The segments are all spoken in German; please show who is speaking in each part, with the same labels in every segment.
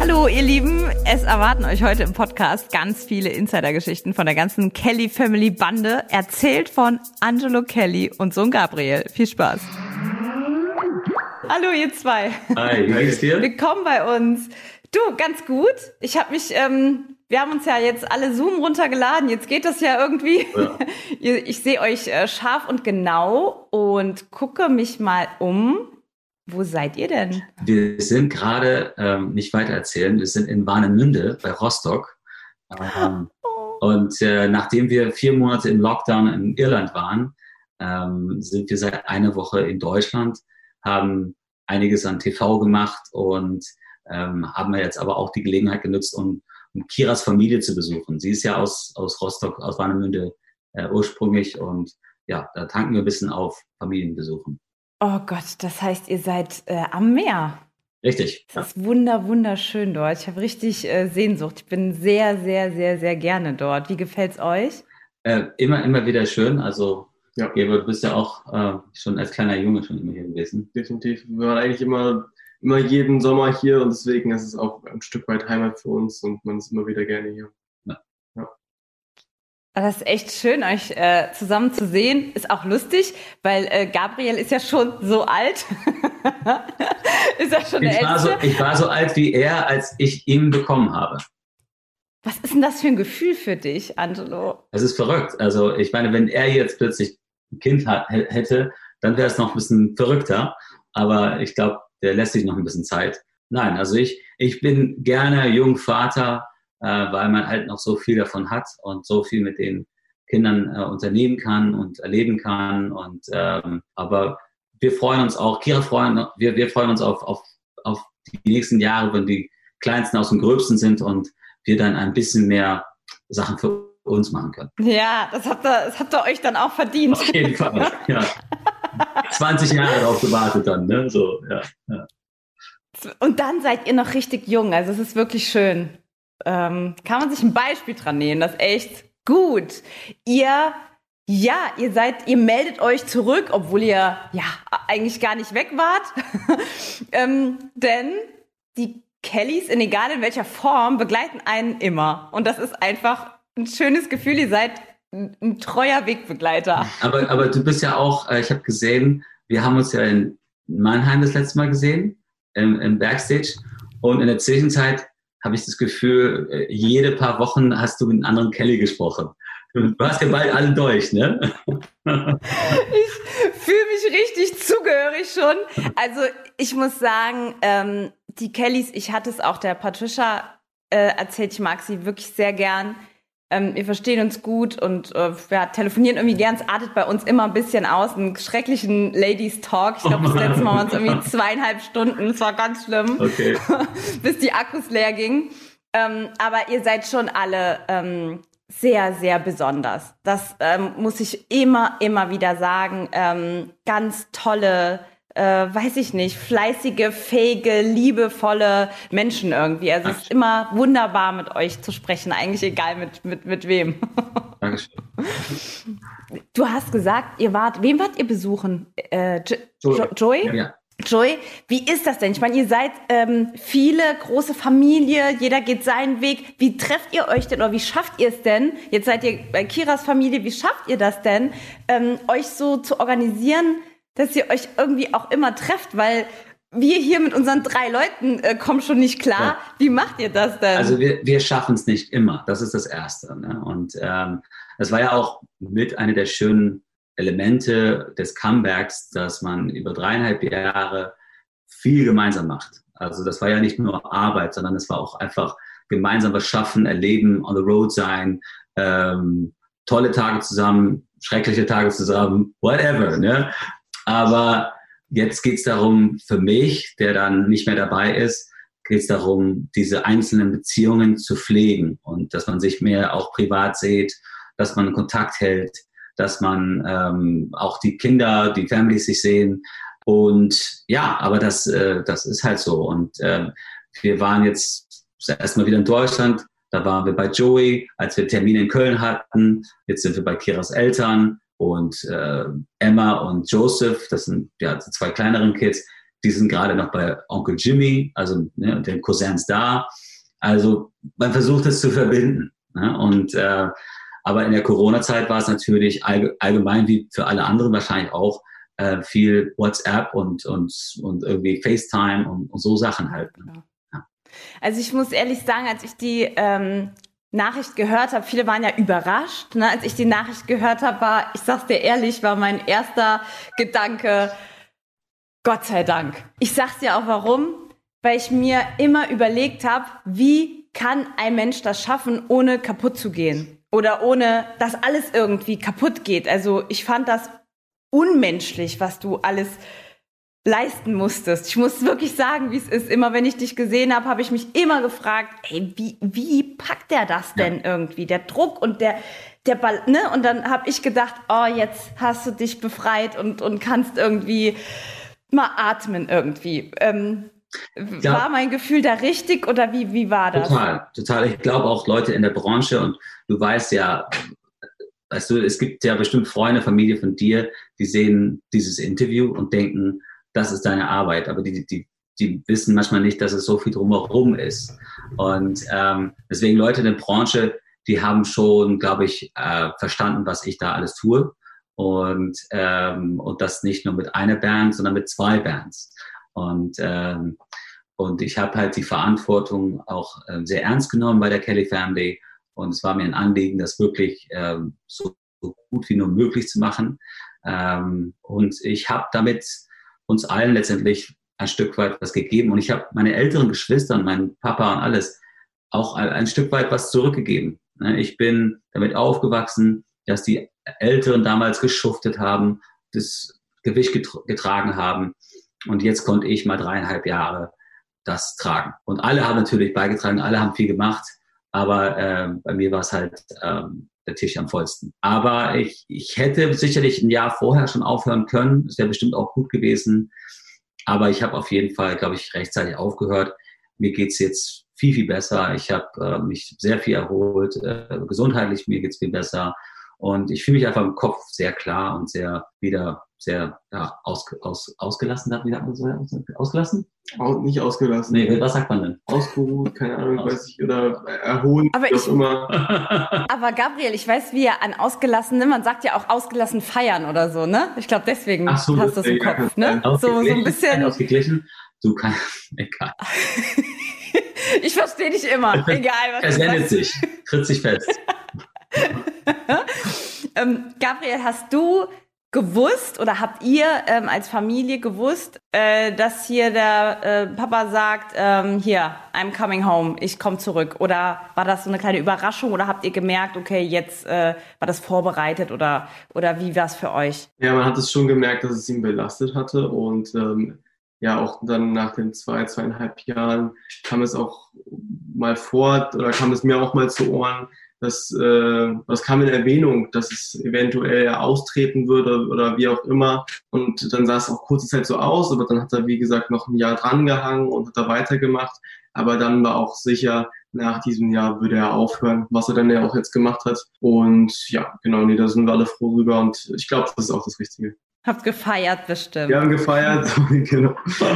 Speaker 1: Hallo ihr Lieben, es erwarten euch heute im Podcast ganz viele Insidergeschichten von der ganzen Kelly Family Bande, erzählt von Angelo Kelly und Sohn Gabriel. Viel Spaß. Hallo ihr zwei.
Speaker 2: Hi, wie geht's dir?
Speaker 1: Willkommen bei uns. Du, ganz gut. Ich habe mich, ähm, wir haben uns ja jetzt alle Zoom runtergeladen. Jetzt geht das ja irgendwie. Ja. Ich sehe euch äh, scharf und genau und gucke mich mal um. Wo seid ihr denn?
Speaker 2: Wir sind gerade, ähm, nicht weiter erzählen, wir sind in Warnemünde bei Rostock. Ähm, oh. Und äh, nachdem wir vier Monate im Lockdown in Irland waren, ähm, sind wir seit einer Woche in Deutschland, haben einiges an TV gemacht und ähm, haben wir jetzt aber auch die Gelegenheit genutzt, um, um Kiras Familie zu besuchen. Sie ist ja aus, aus Rostock, aus Warnemünde äh, ursprünglich und ja, da tanken wir ein bisschen auf Familienbesuchen.
Speaker 1: Oh Gott, das heißt, ihr seid äh, am Meer.
Speaker 2: Richtig.
Speaker 1: Das ist wunder, wunderschön dort. Ich habe richtig äh, Sehnsucht. Ich bin sehr, sehr, sehr, sehr gerne dort. Wie gefällt es euch?
Speaker 2: Äh, immer, immer wieder schön. Also, ja. Geber, du bist ja auch äh, schon als kleiner Junge schon immer hier gewesen.
Speaker 3: Definitiv. Wir waren eigentlich immer, immer jeden Sommer hier und deswegen ist es auch ein Stück weit Heimat für uns und man ist immer wieder gerne hier.
Speaker 1: Das ist echt schön, euch äh, zusammen zu sehen. Ist auch lustig, weil äh, Gabriel ist ja schon so alt.
Speaker 2: ist ja schon ich, war so, ich war so alt wie er, als ich ihn bekommen habe.
Speaker 1: Was ist denn das für ein Gefühl für dich, Angelo?
Speaker 2: Es ist verrückt. Also ich meine, wenn er jetzt plötzlich ein Kind hat, hätte, dann wäre es noch ein bisschen verrückter. Aber ich glaube, der lässt sich noch ein bisschen Zeit. Nein, also ich, ich bin gerne Jungvater äh, weil man halt noch so viel davon hat und so viel mit den Kindern äh, unternehmen kann und erleben kann. Und ähm, aber wir freuen uns auch, Kira freuen, wir, wir freuen uns auf, auf, auf die nächsten Jahre, wenn die Kleinsten aus dem Gröbsten sind und wir dann ein bisschen mehr Sachen für uns machen können.
Speaker 1: Ja, das habt ihr, das habt ihr euch dann auch verdient.
Speaker 2: Auf jeden Fall, ja. 20 Jahre darauf gewartet dann, ne? So, ja, ja.
Speaker 1: Und dann seid ihr noch richtig jung, also es ist wirklich schön ähm, kann man sich ein Beispiel dran nehmen. Das ist echt gut. Ihr ja, ihr seid, ihr meldet euch zurück, obwohl ihr ja eigentlich gar nicht weg wart. ähm, denn die Kellys, in egal in welcher Form, begleiten einen immer. Und das ist einfach ein schönes Gefühl. Ihr seid ein, ein treuer Wegbegleiter.
Speaker 2: Aber, aber du bist ja auch, äh, ich habe gesehen, wir haben uns ja in Mannheim das letzte Mal gesehen, im, im Backstage. Und in der Zwischenzeit habe ich das Gefühl, äh, jede paar Wochen hast du mit einem anderen Kelly gesprochen. Du hast ja bald alle durch, ne?
Speaker 1: Ich fühle mich richtig zugehörig schon. Also ich muss sagen, ähm, die Kellys, ich hatte es auch der Patricia äh, erzählt, ich mag sie wirklich sehr gern. Ähm, wir verstehen uns gut und äh, ja, telefonieren irgendwie gern. Es artet bei uns immer ein bisschen aus, einen schrecklichen Ladies Talk. Ich glaube, das letzte Mal waren es irgendwie zweieinhalb Stunden. Es war ganz schlimm, okay. bis die Akkus leer gingen. Ähm, aber ihr seid schon alle ähm, sehr, sehr besonders. Das ähm, muss ich immer, immer wieder sagen. Ähm, ganz tolle äh, weiß ich nicht, fleißige, fähige, liebevolle Menschen irgendwie. Also es ist immer wunderbar mit euch zu sprechen, eigentlich egal mit, mit, mit wem. Dankeschön. Du hast gesagt, ihr wart, wem wart ihr besuchen? Äh, Joy? Joy? Ja. Joy, wie ist das denn? Ich meine, ihr seid ähm, viele, große Familie, jeder geht seinen Weg. Wie trefft ihr euch denn oder wie schafft ihr es denn? Jetzt seid ihr bei Kiras Familie, wie schafft ihr das denn, ähm, euch so zu organisieren, dass ihr euch irgendwie auch immer trefft, weil wir hier mit unseren drei Leuten äh, kommen schon nicht klar. Ja. Wie macht ihr das denn?
Speaker 2: Also wir, wir schaffen es nicht immer. Das ist das Erste. Ne? Und ähm, das war ja auch mit einer der schönen Elemente des Comebacks, dass man über dreieinhalb Jahre viel gemeinsam macht. Also das war ja nicht nur Arbeit, sondern es war auch einfach gemeinsam was schaffen, erleben, on the road sein, ähm, tolle Tage zusammen, schreckliche Tage zusammen, whatever. Ne? Aber jetzt geht es darum, für mich, der dann nicht mehr dabei ist, geht es darum, diese einzelnen Beziehungen zu pflegen und dass man sich mehr auch privat sieht, dass man Kontakt hält, dass man ähm, auch die Kinder, die Families sich sehen. Und ja, aber das, äh, das ist halt so. Und äh, wir waren jetzt erstmal wieder in Deutschland. Da waren wir bei Joey, als wir Termine in Köln hatten. Jetzt sind wir bei Kiras Eltern und äh, Emma und Joseph, das sind ja zwei kleineren Kids, die sind gerade noch bei Onkel Jimmy, also ne, den Cousins da. Also man versucht es zu verbinden. Ne? Und äh, aber in der Corona-Zeit war es natürlich allgemein wie für alle anderen wahrscheinlich auch äh, viel WhatsApp und und und irgendwie FaceTime und, und so Sachen halt. Ne?
Speaker 1: Ja. Also ich muss ehrlich sagen, als ich die ähm, Nachricht gehört habe, viele waren ja überrascht. Ne? Als ich die Nachricht gehört habe, war, ich sag's dir ehrlich, war mein erster Gedanke, Gott sei Dank. Ich sag's dir auch warum, weil ich mir immer überlegt habe, wie kann ein Mensch das schaffen, ohne kaputt zu gehen? Oder ohne, dass alles irgendwie kaputt geht. Also ich fand das unmenschlich, was du alles leisten musstest. Ich muss wirklich sagen, wie es ist. Immer wenn ich dich gesehen habe, habe ich mich immer gefragt, ey, wie, wie packt der das denn ja. irgendwie? Der Druck und der, der Ball, ne? Und dann habe ich gedacht, oh, jetzt hast du dich befreit und, und kannst irgendwie mal atmen irgendwie. Ähm, ja. War mein Gefühl da richtig oder wie, wie war das?
Speaker 2: Total, total. Ich glaube auch Leute in der Branche und du weißt ja, weißt du, es gibt ja bestimmt Freunde, Familie von dir, die sehen dieses Interview und denken, das ist deine Arbeit. Aber die, die, die wissen manchmal nicht, dass es so viel drumherum ist. Und ähm, deswegen Leute in der Branche, die haben schon, glaube ich, äh, verstanden, was ich da alles tue. Und, ähm, und das nicht nur mit einer Band, sondern mit zwei Bands. Und, ähm, und ich habe halt die Verantwortung auch äh, sehr ernst genommen bei der Kelly Family. Und es war mir ein Anliegen, das wirklich ähm, so, gut wie nur möglich zu machen. Ähm, und ich habe damit uns allen letztendlich ein Stück weit was gegeben. Und ich habe meine älteren Geschwister und meinen Papa und alles auch ein, Stück weit was zurückgegeben. Ne, ich bin damit aufgewachsen, dass die Älteren damals geschuftet haben, das Gewicht getragen haben. Und jetzt konnte ich mal dreieinhalb Jahre das tragen. Und alle haben natürlich beigetragen, alle haben viel gemacht. Aber äh, bei mir war es halt ähm, der Tisch am vollsten. Aber ich, ich hätte sicherlich ein Jahr vorher schon aufhören können. Das wäre bestimmt auch gut gewesen. Aber ich habe auf jeden Fall, glaube ich, rechtzeitig aufgehört. Mir geht's jetzt viel, viel besser. Ich habe äh, mich sehr viel erholt. Äh, gesundheitlich, mir geht's viel besser. Und ich fühle mich einfach im Kopf sehr klar und sehr wieder sehr ja, aus, aus, ausgelassen. Hat wieder ausgelassen?
Speaker 3: Auch nicht ausgelassen.
Speaker 2: Nee, was sagt man denn?
Speaker 3: Ausgeruht, keine Ahnung, Aus. weiß ich, oder erholen,
Speaker 1: aber ich, immer. aber Gabriel, ich weiß, wie er an ausgelassen, ne? man sagt ja auch ausgelassen feiern oder so, ne? Ich glaube, deswegen
Speaker 2: so,
Speaker 1: hast du das im Kopf, ne? So, so ein bisschen.
Speaker 2: Ausgeglichen. Du kannst, egal.
Speaker 1: ich verstehe dich immer, egal was
Speaker 2: Es wendet sich, tritt sich fest.
Speaker 1: ähm, Gabriel, hast du gewusst oder habt ihr ähm, als Familie gewusst, äh, dass hier der äh, Papa sagt, ähm, hier, I'm coming home, ich komme zurück? Oder war das so eine kleine Überraschung oder habt ihr gemerkt, okay, jetzt äh, war das vorbereitet oder, oder wie war es für euch?
Speaker 3: Ja, man hat es schon gemerkt, dass es ihn belastet hatte und ähm, ja, auch dann nach den zwei, zweieinhalb Jahren kam es auch mal vor oder kam es mir auch mal zu Ohren, das, äh, das kam in Erwähnung, dass es eventuell austreten würde oder wie auch immer. Und dann sah es auch kurze Zeit so aus, aber dann hat er, wie gesagt, noch ein Jahr drangehangen und hat da weitergemacht. Aber dann war auch sicher, nach diesem Jahr würde er aufhören, was er dann ja auch jetzt gemacht hat. Und ja, genau, nee, da sind wir alle froh drüber und ich glaube, das ist auch das Richtige.
Speaker 1: Habt gefeiert bestimmt.
Speaker 3: Wir haben gefeiert, genau.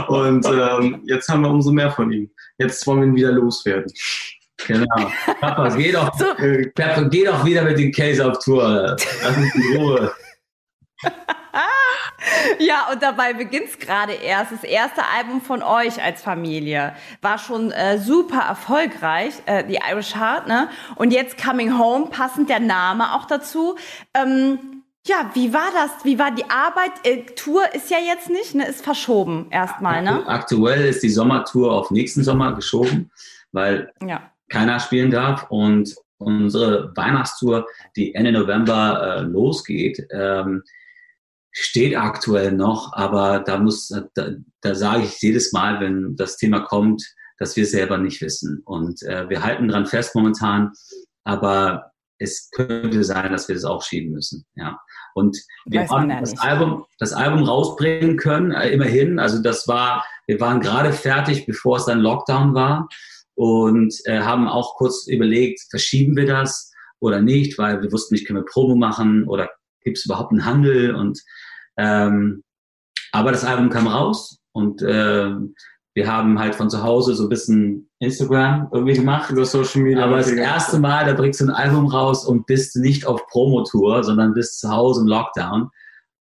Speaker 3: Und ähm, jetzt haben wir umso mehr von ihm. Jetzt wollen wir ihn wieder loswerden.
Speaker 2: Genau. Papa, geh doch, so. äh, Papa, geh doch wieder mit den Case auf Tour. Lass uns in Ruhe.
Speaker 1: ja, und dabei beginnt's gerade erst. Das erste Album von euch als Familie war schon äh, super erfolgreich, äh, The Irish Heart, ne? Und jetzt Coming Home, passend der Name auch dazu. Ähm, ja, wie war das? Wie war die Arbeit? Äh, Tour ist ja jetzt nicht, ne? Ist verschoben erstmal, ne?
Speaker 2: Aktuell ist die Sommertour auf nächsten Sommer geschoben, weil ja keiner spielen darf. Und unsere Weihnachtstour, die Ende November äh, losgeht, ähm, steht aktuell noch, aber da muss, da, da sage ich jedes Mal, wenn das Thema kommt, dass wir selber nicht wissen. Und äh, wir halten dran fest momentan, aber es könnte sein, dass wir das auch schieben müssen. Ja. Und wir haben
Speaker 1: ja
Speaker 2: das. Album, das Album rausbringen können, äh, immerhin. Also das war, wir waren gerade fertig, bevor es dann Lockdown war und äh, haben auch kurz überlegt, verschieben wir das oder nicht, weil wir wussten nicht, können wir Promo machen oder gibt es überhaupt einen Handel und ähm, aber das Album kam raus und ähm, wir haben halt von zu Hause so ein bisschen Instagram irgendwie gemacht.
Speaker 3: Über Social Media.
Speaker 2: Aber das erste Mal, da bringst du ein Album raus und bist nicht auf Promotour, sondern bist zu Hause im Lockdown.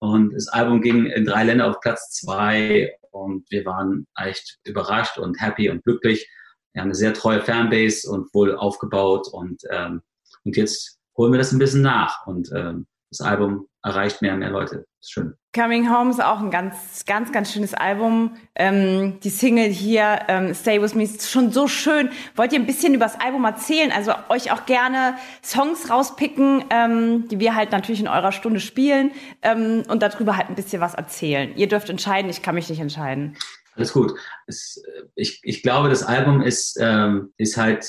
Speaker 2: Und das Album ging in drei Länder auf Platz zwei und wir waren echt überrascht und happy und glücklich. Haben eine sehr treue Fanbase und wohl aufgebaut und, ähm, und jetzt holen wir das ein bisschen nach und ähm, das Album erreicht mehr und mehr Leute. Ist schön.
Speaker 1: Coming Home ist auch ein ganz, ganz, ganz schönes Album. Ähm, die Single hier, ähm, Stay With Me, ist schon so schön. Wollt ihr ein bisschen über das Album erzählen? Also euch auch gerne Songs rauspicken, ähm, die wir halt natürlich in eurer Stunde spielen ähm, und darüber halt ein bisschen was erzählen. Ihr dürft entscheiden, ich kann mich nicht entscheiden.
Speaker 2: Alles gut. Es, äh, ich, ich glaube, das Album ist, ähm, ist halt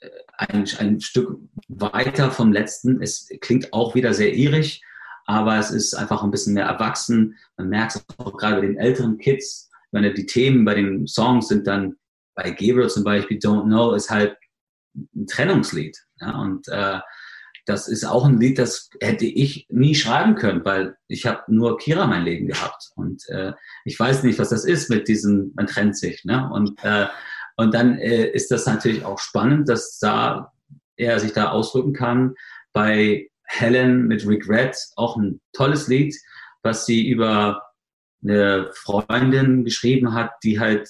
Speaker 2: äh, ein, ein Stück weiter vom letzten. Es klingt auch wieder sehr irisch, aber es ist einfach ein bisschen mehr erwachsen. Man merkt es auch gerade bei den älteren Kids, wenn die Themen bei den Songs sind dann bei Gabriel zum Beispiel, Don't Know, ist halt ein Trennungslied. Ja? Und äh, das ist auch ein Lied, das hätte ich nie schreiben können, weil ich habe nur Kira mein Leben gehabt. Und äh, ich weiß nicht, was das ist mit diesem, man trennt sich. Ne? Und, äh, und dann äh, ist das natürlich auch spannend, dass da er sich da ausdrücken kann. Bei Helen mit Regret auch ein tolles Lied, was sie über eine Freundin geschrieben hat, die halt,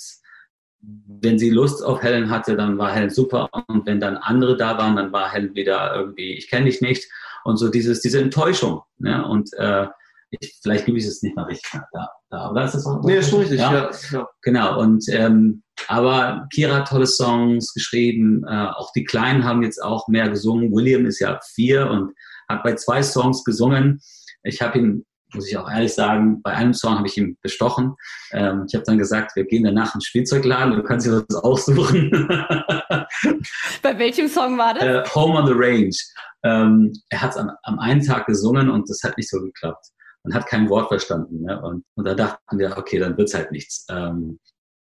Speaker 2: wenn sie Lust auf Helen hatte, dann war Helen super und wenn dann andere da waren, dann war Helen wieder irgendwie, ich kenne dich nicht und so dieses, diese Enttäuschung. Ne? Und äh, ich, vielleicht gebe ich es nicht mal richtig da, da oder ist das auch?
Speaker 3: Nee, ist schon richtig,
Speaker 2: Ja.
Speaker 3: ja. ja.
Speaker 2: Genau, und ähm, aber Kira hat tolle Songs geschrieben, äh, auch die Kleinen haben jetzt auch mehr gesungen. William ist ja vier und hat bei zwei Songs gesungen. Ich habe ihn, muss ich auch ehrlich sagen, bei einem Song habe ich ihn bestochen. Ähm, ich habe dann gesagt, wir gehen danach ins Spielzeugladen, du kannst dir was aussuchen.
Speaker 1: Bei welchem Song war das?
Speaker 2: äh, Home on the Range. Ähm, er hat es am, am einen Tag gesungen und das hat nicht so geklappt. Man hat kein Wort verstanden. Ne? Und, und da dachten wir, okay, dann wird's halt nichts. Ähm,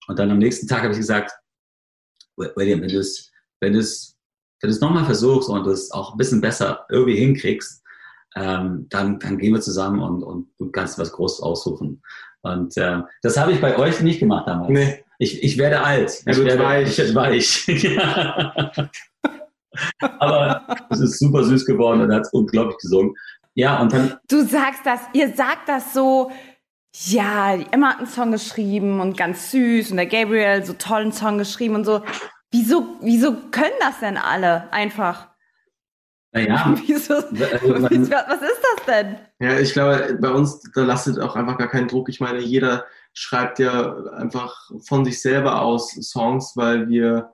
Speaker 2: und dann am nächsten Tag habe ich gesagt, William, wenn du es wenn du's, wenn du's nochmal versuchst und du es auch ein bisschen besser irgendwie hinkriegst, ähm, dann, dann gehen wir zusammen und, und du kannst was Großes aussuchen. Und äh, das habe ich bei euch nicht gemacht damals.
Speaker 3: Nee.
Speaker 2: Ich, ich werde alt.
Speaker 3: Er
Speaker 2: ich werde
Speaker 3: weich.
Speaker 2: Ich weich. Ja. Aber es ist super süß geworden und er hat unglaublich gesungen. Ja, und dann,
Speaker 1: Du sagst das, ihr sagt das so, ja, Emma hat einen Song geschrieben und ganz süß und der Gabriel so tollen Song geschrieben und so. Wieso, wieso können das denn alle einfach?
Speaker 2: Naja,
Speaker 1: Wieso,
Speaker 2: also
Speaker 1: was
Speaker 2: man-
Speaker 1: ist das denn?
Speaker 3: Ja, ich glaube, bei uns, da lastet auch einfach gar keinen Druck. Ich meine, jeder schreibt ja einfach von sich selber aus Songs, weil wir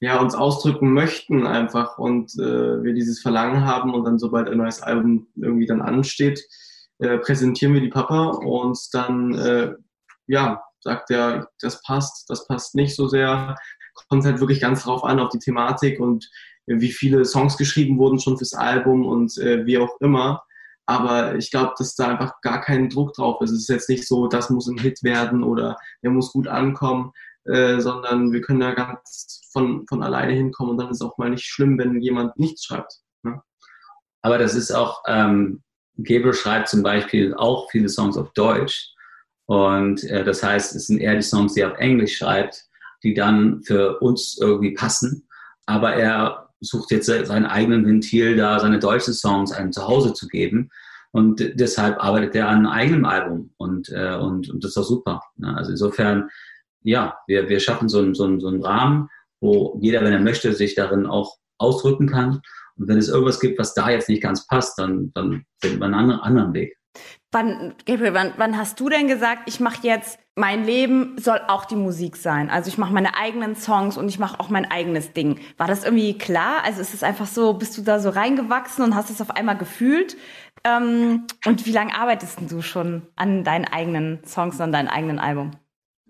Speaker 3: ja uns ausdrücken möchten einfach und äh, wir dieses Verlangen haben und dann sobald ein neues Album irgendwie dann ansteht, äh, präsentieren wir die Papa und dann äh, ja sagt er, das passt, das passt nicht so sehr, kommt halt wirklich ganz drauf an auf die Thematik und wie viele Songs geschrieben wurden schon fürs Album und äh, wie auch immer. Aber ich glaube, dass da einfach gar kein Druck drauf ist. Es ist jetzt nicht so, das muss ein Hit werden oder der muss gut ankommen, äh, sondern wir können da ganz von, von alleine hinkommen und dann ist auch mal nicht schlimm, wenn jemand nichts schreibt. Ne?
Speaker 2: aber das ist auch, ähm, Gabriel schreibt zum Beispiel auch viele Songs auf Deutsch. Und äh, das heißt, es sind eher die Songs, die er auf Englisch schreibt, die dann für uns irgendwie passen. Aber er sucht jetzt seinen eigenen Ventil, da seine deutschen Songs einem Zuhause zu geben. Und deshalb arbeitet er an einem eigenen Album. Und, äh, und, und das ist doch super. Ne? Also insofern, ja, wir, wir schaffen so einen, so, einen, so einen Rahmen, wo jeder, wenn er möchte, sich darin auch ausdrücken kann. Und wenn es irgendwas gibt, was da jetzt nicht ganz passt, dann, dann findet man einen anderen Weg.
Speaker 1: Wann, Gabriel, wann, wann hast du denn gesagt, ich mache jetzt, mein Leben soll auch die Musik sein? Also ich mache meine eigenen Songs und ich mache auch mein eigenes Ding. War das irgendwie klar? Also ist es einfach so, bist du da so reingewachsen und hast es auf einmal gefühlt? Ähm, und wie lange arbeitest du schon an deinen eigenen Songs, an deinem eigenen Album?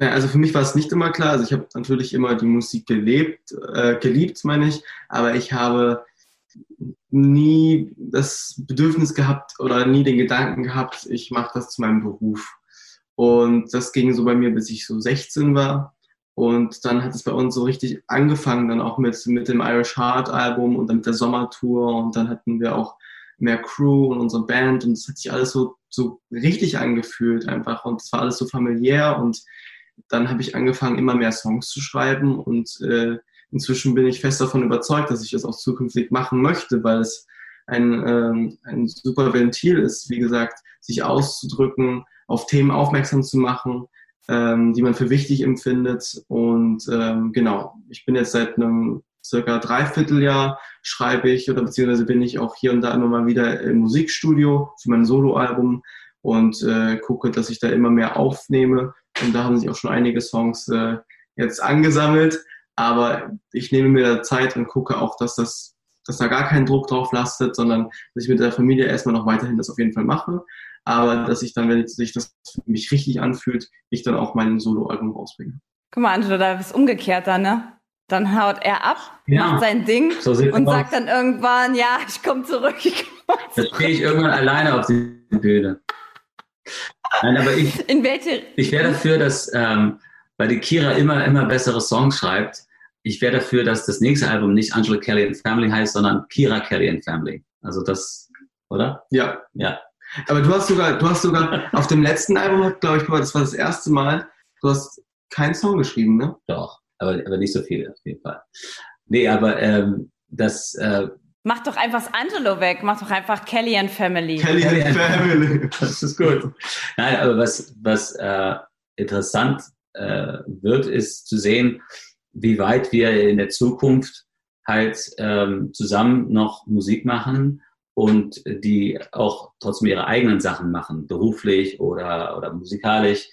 Speaker 3: Ja, also für mich war es nicht immer klar. Also ich habe natürlich immer die Musik gelebt, äh, geliebt, meine ich, aber ich habe nie das Bedürfnis gehabt oder nie den Gedanken gehabt, ich mache das zu meinem Beruf. Und das ging so bei mir, bis ich so 16 war. Und dann hat es bei uns so richtig angefangen, dann auch mit, mit dem Irish Heart Album und dann mit der Sommertour. Und dann hatten wir auch mehr Crew und unsere Band. Und es hat sich alles so, so richtig angefühlt einfach. Und es war alles so familiär. Und dann habe ich angefangen, immer mehr Songs zu schreiben. Und äh, inzwischen bin ich fest davon überzeugt, dass ich das auch zukünftig machen möchte, weil es ein, ähm, ein super Ventil ist, wie gesagt, sich auszudrücken, auf Themen aufmerksam zu machen, ähm, die man für wichtig empfindet. Und ähm, genau, ich bin jetzt seit einem circa Dreivierteljahr schreibe ich oder beziehungsweise bin ich auch hier und da immer mal wieder im Musikstudio für mein Soloalbum und äh, gucke, dass ich da immer mehr aufnehme. Und da haben sich auch schon einige Songs äh, jetzt angesammelt. Aber ich nehme mir da Zeit und gucke auch, dass das, dass da gar kein Druck drauf lastet, sondern dass ich mit der Familie erstmal noch weiterhin das auf jeden Fall mache. Aber dass ich dann, wenn sich das für mich richtig anfühlt, ich dann auch mein Soloalbum rausbringe.
Speaker 1: Guck mal, Angelo, da ist umgekehrt dann, ne? Dann haut er ab,
Speaker 2: Ja.
Speaker 1: macht sein Ding
Speaker 2: So
Speaker 1: und
Speaker 2: aus.
Speaker 1: sagt dann irgendwann, ja, ich komme zurück. Ich komm
Speaker 2: stehe ich irgendwann alleine auf die Bühne. Nein, aber ich,
Speaker 1: In welche
Speaker 2: ich wäre dafür, dass, ähm, weil die Kira immer, immer bessere Songs schreibt, ich wäre dafür, dass das nächste Album nicht Angela Kelly and Family heißt, sondern Kira Kelly and Family. Also das, oder?
Speaker 3: Ja,
Speaker 2: Ja.
Speaker 3: aber du hast sogar, du hast sogar auf dem letzten Album, glaube ich, das war das erste Mal, du hast keinen Song geschrieben, ne?
Speaker 2: Doch, aber, aber nicht so viel auf jeden Fall. Nee, aber ähm, das äh,
Speaker 1: Mach doch einfach Angelo weg, mach doch einfach Kelly and Family.
Speaker 3: Kelly and Family.
Speaker 2: Das ist gut. Nein, aber was, was äh, interessant äh, wird, ist zu sehen, wie weit wir in der Zukunft halt ähm, zusammen noch Musik machen und die auch trotzdem ihre eigenen Sachen machen, beruflich oder, oder musikalisch.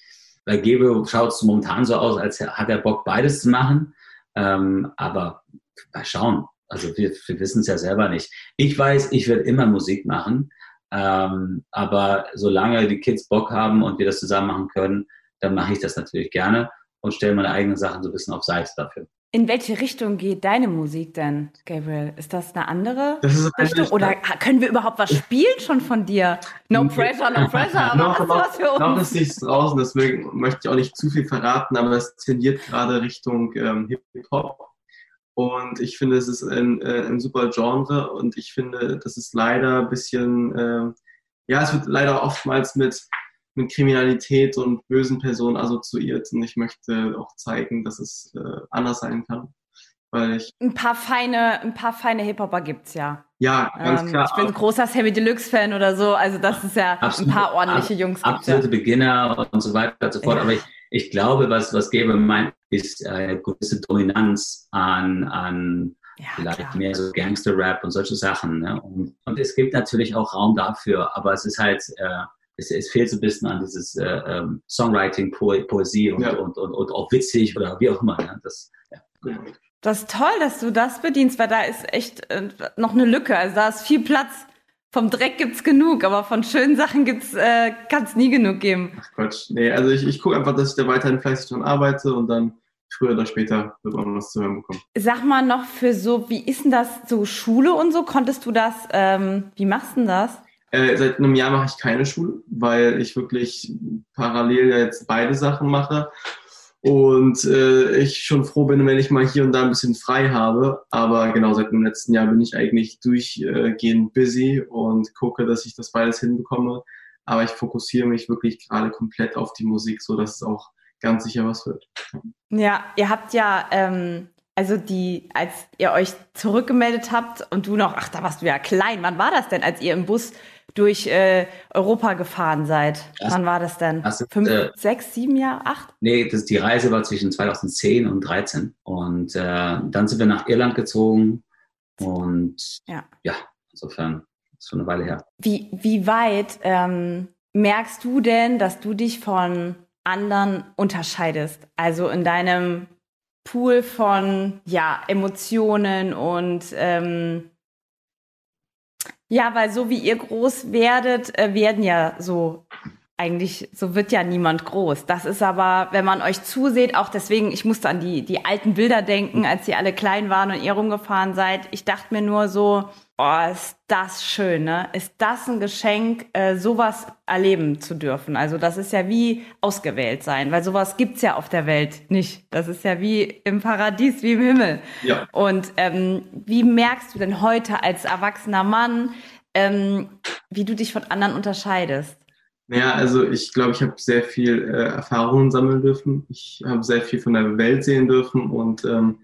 Speaker 2: Bei Gebe schaut es momentan so aus, als hat er Bock, beides zu machen. Ähm, aber mal schauen. Also wir, wir wissen es ja selber nicht. Ich weiß, ich werde immer Musik machen. Ähm, aber solange die Kids Bock haben und wir das zusammen machen können, dann mache ich das natürlich gerne und stelle meine eigenen Sachen so ein bisschen auf Seite dafür.
Speaker 1: In welche Richtung geht deine Musik denn, Gabriel? Ist das eine andere
Speaker 3: Das ist
Speaker 1: Richtung? Oder können wir überhaupt was spielen schon von dir? No pressure, no pressure, aber
Speaker 3: noch,
Speaker 1: hast du was für
Speaker 3: noch, noch
Speaker 1: uns?
Speaker 3: ist nichts draußen, deswegen möchte ich auch nicht zu viel verraten, aber es tendiert gerade Richtung ähm, Hip-Hop. Und ich finde, es ist ein, äh, ein super Genre und ich finde, das ist leider ein bisschen, ähm, ja, es wird leider oftmals mit, mit Kriminalität und bösen Personen assoziiert und ich möchte auch zeigen, dass es äh, anders sein kann. Weil ich,
Speaker 1: Ein paar feine, ein paar feine Hip-Hopper gibt's ja.
Speaker 3: ja, ganz
Speaker 1: Ähm,
Speaker 3: klar.
Speaker 1: ich bin ein großer Sammy Deluxe-Fan oder so. Also das ist ja
Speaker 2: Absolut.
Speaker 1: ein paar ordentliche Jungs. gibt's Ja.
Speaker 2: Absolute Beginner und so weiter und so fort.
Speaker 1: Ja.
Speaker 2: Aber ich, ich glaube, was, was Gebe meint, ist äh, eine gewisse Dominanz an, an
Speaker 1: Ja,
Speaker 2: vielleicht
Speaker 1: klar.
Speaker 2: mehr so Gangster-Rap und solche Sachen. Ne? Und, und es gibt natürlich auch Raum dafür, aber es ist halt, äh, es, es fehlt so ein bisschen an dieses äh, ähm, Songwriting, Po Poesie und,
Speaker 3: Ja.
Speaker 2: und, und, und auch witzig oder wie auch immer. Ne? Das, ja.
Speaker 1: Das ist toll, dass du das bedienst, weil da ist echt äh, noch eine Lücke. Also da ist viel Platz. Vom Dreck gibt's genug, aber von schönen Sachen gibt's, äh, kann's nie genug geben.
Speaker 3: Ach Quatsch. Nee, also ich, ich gucke einfach, dass ich da weiterhin fleißig dran arbeite und dann früher oder später wird man was zu hören bekommen.
Speaker 1: Sag mal noch für so, wie ist denn das so Schule und so? Konntest du das, ähm, wie machst du denn das?
Speaker 3: Äh, seit einem Jahr mache ich keine Schule, weil ich wirklich parallel jetzt beide Sachen mache. Und äh, ich schon froh bin, wenn ich mal hier und da ein bisschen frei habe. Aber genau, seit dem letzten Jahr bin ich eigentlich durchgehend busy und gucke, dass ich das beides hinbekomme. Aber ich fokussiere mich wirklich gerade komplett auf die Musik, so dass es auch ganz sicher was wird.
Speaker 1: Ja, ihr habt ja, ähm, also die, als ihr euch zurückgemeldet habt und du noch, ach, da warst du ja klein. Wann war das denn, als ihr im Bus durch äh, Europa gefahren seid?
Speaker 2: Das-
Speaker 1: Wann war das denn?
Speaker 2: das ist,
Speaker 1: Fünf,
Speaker 2: äh,
Speaker 1: sechs, sieben Jahre, acht?
Speaker 2: Nee, das, die Reise war zwischen 2010 und 13. Und äh, dann sind wir nach Irland gezogen. Und
Speaker 1: Ja.
Speaker 2: ja insofern ist schon eine Weile her.
Speaker 1: Wie, wie weit ähm, merkst du denn, dass du dich von anderen unterscheidest? Also in deinem Pool von ja, Emotionen und ähm, ja, weil so wie ihr groß werdet, äh, werden ja so eigentlich, so wird ja niemand groß. Das ist aber, wenn man euch zuseht, auch deswegen, ich musste an die, die alten Bilder denken, als ihr alle klein waren und ihr rumgefahren seid. Ich dachte mir nur so, oh, ist das schön, ne? Ist das ein Geschenk, äh, sowas erleben zu dürfen? Also das ist ja wie ausgewählt sein, weil sowas gibt's ja auf der Welt nicht. Das ist ja wie im Paradies, wie im Himmel.
Speaker 3: Ja.
Speaker 1: Und ähm, wie merkst du denn heute als erwachsener Mann, ähm, wie du dich von anderen unterscheidest?
Speaker 3: Naja, also ich glaube, ich habe sehr viel äh, Erfahrungen sammeln dürfen. Ich habe sehr viel von der Welt sehen dürfen und ähm,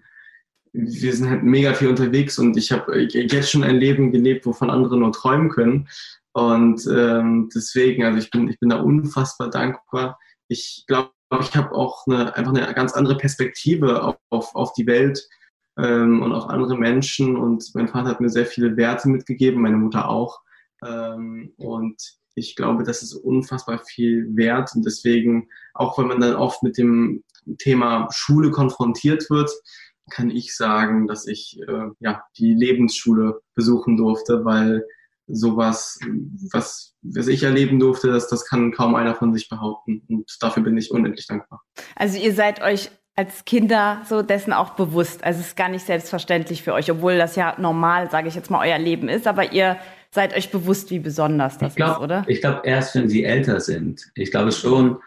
Speaker 3: wir sind halt mega viel unterwegs und ich habe jetzt schon ein Leben gelebt, wovon andere nur träumen können. Und ähm, deswegen, also ich bin, ich bin da unfassbar dankbar. Ich glaube, ich habe auch eine, einfach eine ganz andere Perspektive auf, auf, auf die Welt ähm, und auf andere Menschen. Und mein Vater hat mir sehr viele Werte mitgegeben, meine Mutter auch. Ähm, und ich glaube, das ist unfassbar viel wert und deswegen, auch wenn man dann oft mit dem Thema Schule konfrontiert wird, kann ich sagen, dass ich äh, ja die Lebensschule besuchen durfte, weil sowas, was, was ich erleben durfte, das, das kann kaum einer von sich behaupten. Und dafür bin ich unendlich dankbar.
Speaker 1: Also ihr seid euch als Kinder so dessen auch bewusst. Also es ist gar nicht selbstverständlich für euch, obwohl das ja normal, sage ich jetzt mal, euer Leben ist. Aber ihr seid euch bewusst, wie besonders das
Speaker 2: glaub,
Speaker 1: ist, oder?
Speaker 2: Ich glaube, erst wenn sie älter sind. Ich glaube schon,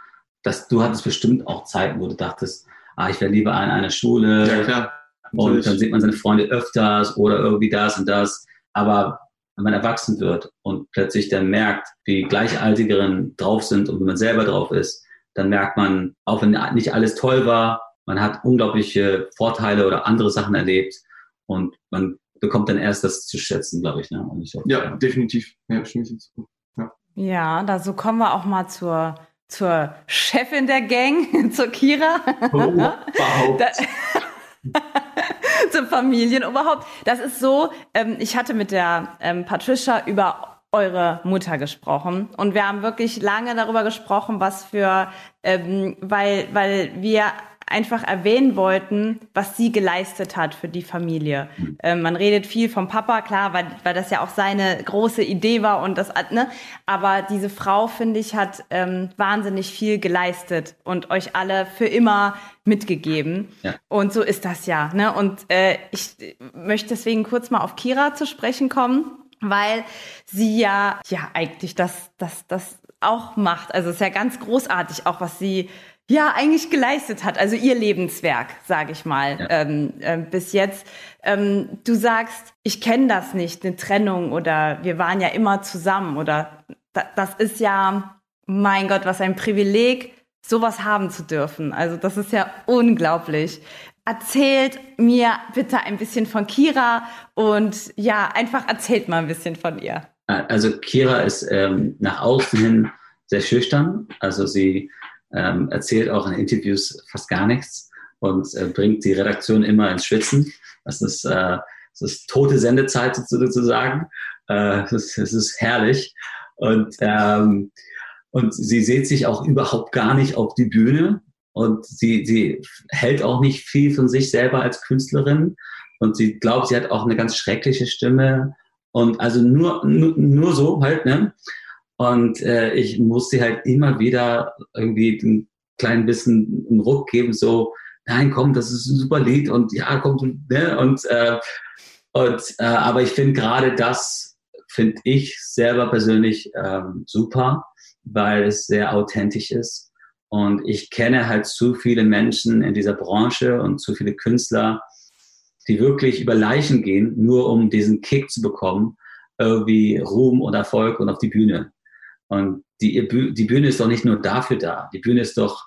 Speaker 2: dass du hattest bestimmt auch Zeiten, wo du dachtest, ah, ich wäre lieber an einer Schule.
Speaker 3: Ja, klar.
Speaker 2: Und dann sieht man seine Freunde öfters oder irgendwie das und das. Aber wenn man erwachsen wird und plötzlich dann merkt, wie Gleichaltigeren drauf sind und wie man selber drauf ist, dann merkt man, auch wenn nicht alles toll war, man hat unglaubliche Vorteile oder andere Sachen erlebt und man bekommt dann erst das zu schätzen, glaube ich. Ne?
Speaker 3: Ich glaub, ja, ja, definitiv. Ja,
Speaker 1: ja. ja, da so kommen wir auch mal zur, zur Chefin der Gang, zur Kira. Oh, überhaupt. zum Familienoberhaupt. Das ist so, ähm, ich hatte mit der ähm, Patricia über eure Mutter gesprochen und wir haben wirklich lange darüber gesprochen, was für, ähm, weil, weil wir einfach erwähnen wollten, was sie geleistet hat für die Familie. Mhm. Ähm, man redet viel vom Papa, klar, weil, weil das ja auch seine große Idee war und das, ne? Aber diese Frau, finde ich, hat ähm, wahnsinnig viel geleistet und euch alle für immer mitgegeben. Ja. Und so ist das ja. Ne? Und äh, ich möchte deswegen kurz mal auf Kira zu sprechen kommen, weil sie ja ja eigentlich das das das auch macht. Also es ist ja ganz großartig, auch was sie ja eigentlich geleistet hat, also ihr Lebenswerk, sage ich mal, ja. ähm, äh, bis jetzt. Ähm, du sagst, ich kenne das nicht, eine Trennung oder wir waren ja immer zusammen oder da, das ist ja, mein Gott, was ein Privileg, sowas haben zu dürfen. Also das ist ja unglaublich. Erzählt mir bitte ein bisschen von Kira und ja, einfach erzählt mal ein bisschen von ihr.
Speaker 2: Also Kira ist ähm, nach außen hin sehr schüchtern. Also sie ähm, erzählt auch in Interviews fast gar nichts und äh, bringt die Redaktion immer ins Schwitzen. Das ist, äh, das ist tote Sendezeit sozusagen. Äh, das, das ist herrlich. Und, ähm, und sie sieht sich auch überhaupt gar nicht auf die Bühne. Und sie, sie hält auch nicht viel von sich selber als Künstlerin. Und sie glaubt, sie hat auch eine ganz schreckliche Stimme. Und also nur, nur, nur so halt, ne? Und äh, ich musste halt immer wieder irgendwie ein klein bisschen einen Ruck geben, so, nein, komm, das ist ein super Lied und ja, komm, ne? Und, äh, und äh, aber ich finde gerade das, finde ich selber persönlich ähm, super, weil es sehr authentisch ist. Und ich kenne halt zu viele Menschen in dieser Branche und zu viele Künstler, die wirklich über Leichen gehen, nur um diesen Kick zu bekommen, irgendwie Ruhm und Erfolg und auf die Bühne. Und die, die Bühne ist doch nicht nur dafür da. Die Bühne ist doch,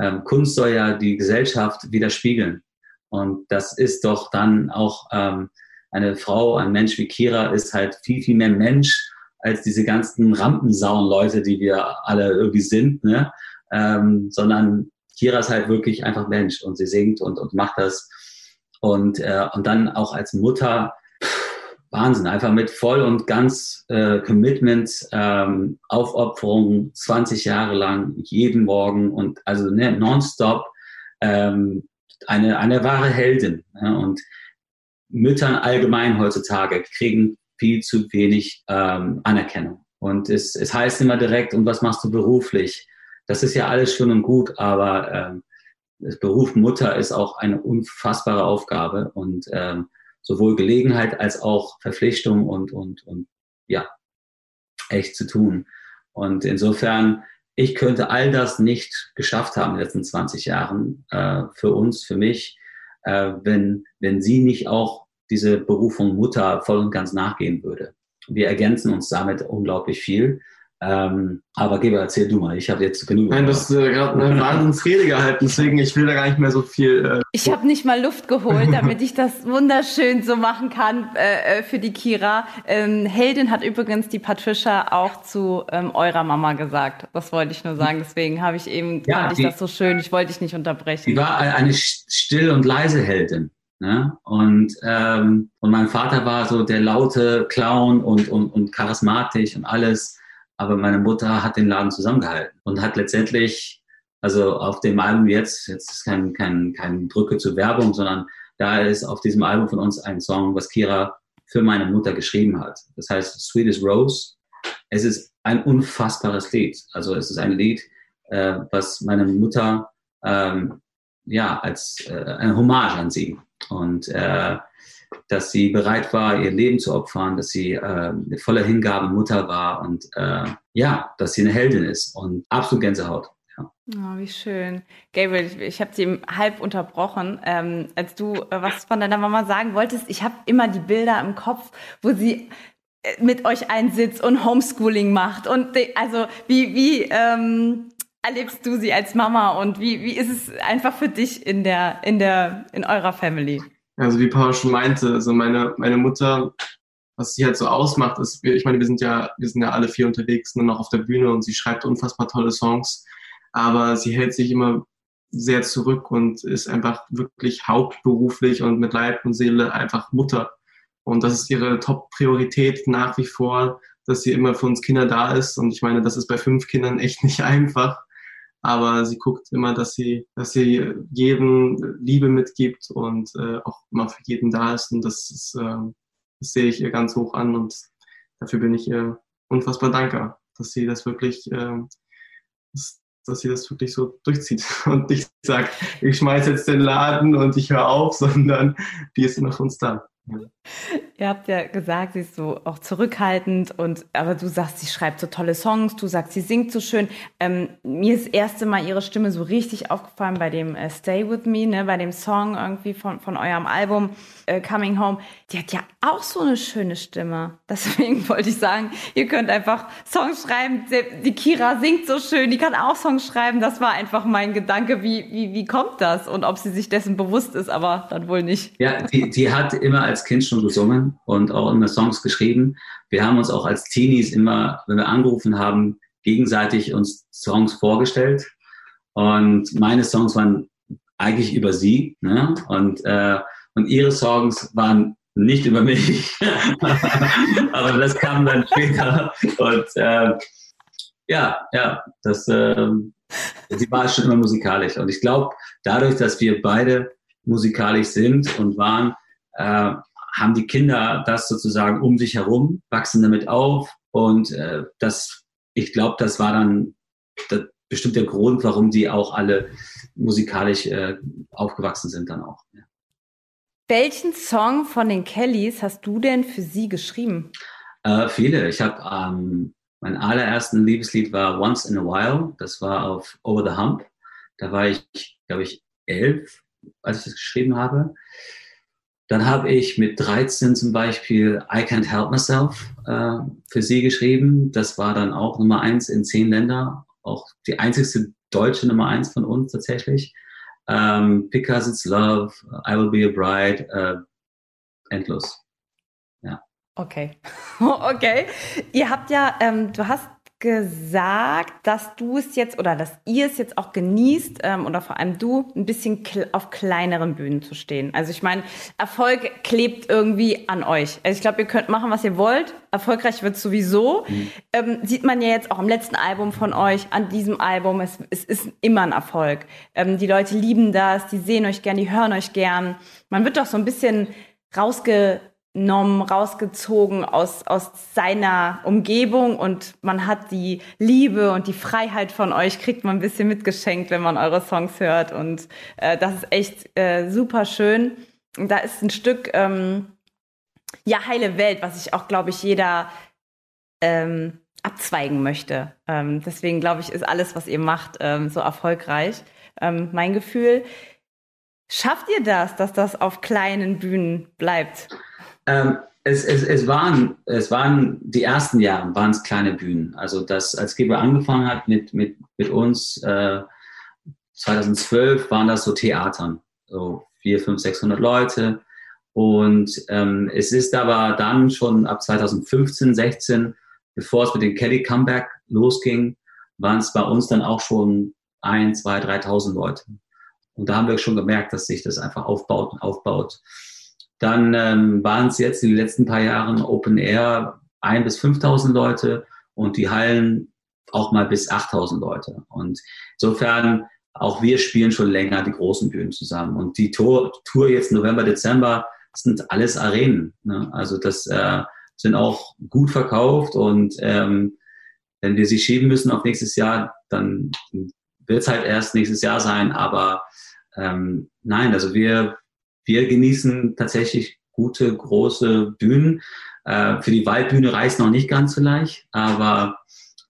Speaker 2: ähm, Kunst soll ja die Gesellschaft widerspiegeln. Und das ist doch dann auch ähm, eine Frau, ein Mensch wie Kira ist halt viel, viel mehr Mensch als diese ganzen Rampensauen-Leute, die wir alle irgendwie sind, ne? Ähm, sondern Kira ist halt wirklich einfach Mensch und sie singt und, und macht das. Und, äh, und dann auch als Mutter Wahnsinn, einfach mit voll und ganz äh, Commitment, ähm, Aufopferung, 20 Jahre lang, jeden Morgen und also ne, nonstop ähm, eine, eine wahre Heldin. Ja, und Müttern allgemein heutzutage kriegen viel zu wenig ähm, Anerkennung. Und es, es heißt immer direkt, und was machst du beruflich? Das ist ja alles schön und gut, aber ähm, das Beruf Mutter ist auch eine unfassbare Aufgabe und ähm, sowohl Gelegenheit als auch Verpflichtung und, und, und ja, echt zu tun. Und insofern, ich könnte all das nicht geschafft haben in den letzten 20 Jahren äh, für uns, für mich, äh, wenn, wenn sie nicht auch diese Berufung Mutter voll und ganz nachgehen würde. Wir ergänzen uns damit unglaublich viel. Ähm, aber Geber, erzähl du mal, ich habe jetzt genug.
Speaker 3: Nein, du hast äh, gerade eine Wahnsinnsrede gehalten, deswegen ich will da gar nicht mehr so viel. Äh,
Speaker 1: ich habe nicht mal Luft geholt, damit ich das wunderschön so machen kann äh, äh, für die Kira. Ähm, Heldin hat übrigens die Patricia auch zu ähm, eurer Mama gesagt. Das wollte ich nur sagen. Deswegen habe ich eben, ja, fand ich die, das so schön. Ich wollte dich nicht unterbrechen.
Speaker 2: Sie war eine still und leise Heldin. Ne? Und, ähm, und mein Vater war so der laute Clown und, und, und charismatisch und alles. Aber meine Mutter hat den Laden zusammengehalten und hat letztendlich, also auf dem Album jetzt, jetzt ist kein, kein, kein Brücke zur Werbung, sondern da ist auf diesem Album von uns ein Song, was Kira für meine Mutter geschrieben hat. Das heißt Sweetest Rose. Es ist ein unfassbares Lied. Also es ist ein Lied, äh, was meine Mutter ähm, ja als äh, eine Hommage an sie und äh, dass sie bereit war, ihr Leben zu opfern, dass sie äh, voller Hingabe Mutter war und äh, ja, dass sie eine Heldin ist und absolut Gänsehaut. Ja.
Speaker 1: Oh, wie schön. Gabriel, ich, ich habe sie halb unterbrochen, ähm, als du äh, was von deiner Mama sagen wolltest. Ich habe immer die Bilder im Kopf, wo sie äh, mit euch einsitzt und Homeschooling macht. Und also wie, wie ähm, erlebst du sie als Mama und wie, wie ist es einfach für dich in der, in der, in eurer Family?
Speaker 3: Also wie Paul schon meinte, also meine, meine Mutter, was sie halt so ausmacht, ist, ich meine, wir sind ja, wir sind ja alle vier unterwegs, nur noch auf der Bühne und sie schreibt unfassbar tolle Songs, aber sie hält sich immer sehr zurück und ist einfach wirklich hauptberuflich und mit Leib und Seele einfach Mutter. Und das ist ihre Top-Priorität nach wie vor, dass sie immer für uns Kinder da ist. Und ich meine, das ist bei fünf Kindern echt nicht einfach aber sie guckt immer, dass sie, dass sie jedem Liebe mitgibt und äh, auch immer für jeden da ist. Und das, ist, äh, das sehe ich ihr ganz hoch an und dafür bin ich ihr unfassbar dankbar, dass sie das wirklich, äh, dass, dass sie das wirklich so durchzieht und nicht sagt, ich schmeiß jetzt den Laden und ich höre auf, sondern die ist immer für uns da.
Speaker 1: Ihr habt ja gesagt, sie ist so auch zurückhaltend und aber du sagst, sie schreibt so tolle Songs, du sagst, sie singt so schön. Ähm, mir ist das erste Mal ihre Stimme so richtig aufgefallen bei dem äh, Stay With Me, ne, bei dem Song irgendwie von, von eurem Album äh, Coming Home. Die hat ja auch so eine schöne Stimme. Deswegen wollte ich sagen, ihr könnt einfach Songs schreiben. Die Kira singt so schön, die kann auch Songs schreiben. Das war einfach mein Gedanke, wie, wie, wie kommt das? Und ob sie sich dessen bewusst ist, aber dann wohl nicht.
Speaker 2: Ja, die, die hat immer als als Kind schon gesungen und auch immer Songs geschrieben. Wir haben uns auch als Teenies immer, wenn wir angerufen haben, gegenseitig uns Songs vorgestellt. Und meine Songs waren eigentlich über sie. Ne? Und, äh, und ihre Songs waren nicht über mich. Aber das kam dann später. Und äh, ja, ja, das, äh, sie war schon immer musikalisch. Und ich glaube, dadurch, dass wir beide musikalisch sind und waren, äh, haben die Kinder das sozusagen um sich herum, wachsen damit auf und äh, das, ich glaube, das war dann das, bestimmt der Grund, warum die auch alle musikalisch äh, aufgewachsen sind dann auch. Ja.
Speaker 1: Welchen Song von den Kellys hast du denn für sie geschrieben?
Speaker 2: Äh, viele. Ich habe ähm, mein allerersten Liebeslied war Once in a While. Das war auf Over the Hump. Da war ich, glaube ich, elf, als ich das geschrieben habe. Dann habe ich mit 13 zum Beispiel I Can't Help Myself äh, für sie geschrieben. Das war dann auch Nummer eins in zehn Länder. Auch die einzigste deutsche Nummer eins von uns tatsächlich. Ähm, Because It's Love, I Will Be a Bride, äh, endlos. Ja.
Speaker 1: Okay. okay. Ihr habt ja, ähm, du hast gesagt, dass du es jetzt oder dass ihr es jetzt auch genießt ähm, oder vor allem du ein bisschen auf kleineren Bühnen zu stehen. Also ich meine, Erfolg klebt irgendwie an euch. Also ich glaube, ihr könnt machen, was ihr wollt. Erfolgreich wird sowieso. Mhm. Ähm, sieht man ja jetzt auch am letzten Album von euch, an diesem Album. Es, es ist immer ein Erfolg. Ähm, die Leute lieben das, die sehen euch gern, die hören euch gern. Man wird doch so ein bisschen rausge Nom rausgezogen aus, aus seiner Umgebung und man hat die Liebe und die Freiheit von euch, kriegt man ein bisschen mitgeschenkt, wenn man eure Songs hört. Und äh, das ist echt äh, super schön. Und da ist ein Stück, ähm, ja, heile Welt, was ich auch, glaube ich, jeder ähm, abzweigen möchte. Ähm, deswegen, glaube ich, ist alles, was ihr macht, ähm, so erfolgreich. Ähm, mein Gefühl. Schafft ihr das, dass das auf kleinen Bühnen bleibt?
Speaker 2: Ähm, es, es, es, waren, es waren die ersten Jahre, waren es kleine Bühnen. Also das, als Geber angefangen hat mit, mit, mit uns, äh, 2012 waren das so Theatern, so vier, fünf, 600 Leute. Und ähm, es ist aber dann schon ab 2015, 16, bevor es mit dem Kelly Comeback losging, waren es bei uns dann auch schon ein, zwei, 3.000 Leute. Und da haben wir schon gemerkt, dass sich das einfach aufbaut und aufbaut. Dann ähm, waren es jetzt in den letzten paar Jahren Open Air ein bis 5.000 Leute und die Hallen auch mal bis 8.000 Leute. Und insofern, auch wir spielen schon länger die großen Bühnen zusammen. Und die Tour, Tour jetzt November, Dezember sind alles Arenen. Ne? Also das äh, sind auch gut verkauft und ähm, wenn wir sie schieben müssen auf nächstes Jahr, dann wird es halt erst nächstes Jahr sein. Aber ähm, nein, also wir, wir genießen tatsächlich gute, große Bühnen. Äh, für die Waldbühne reicht noch nicht ganz so leicht, aber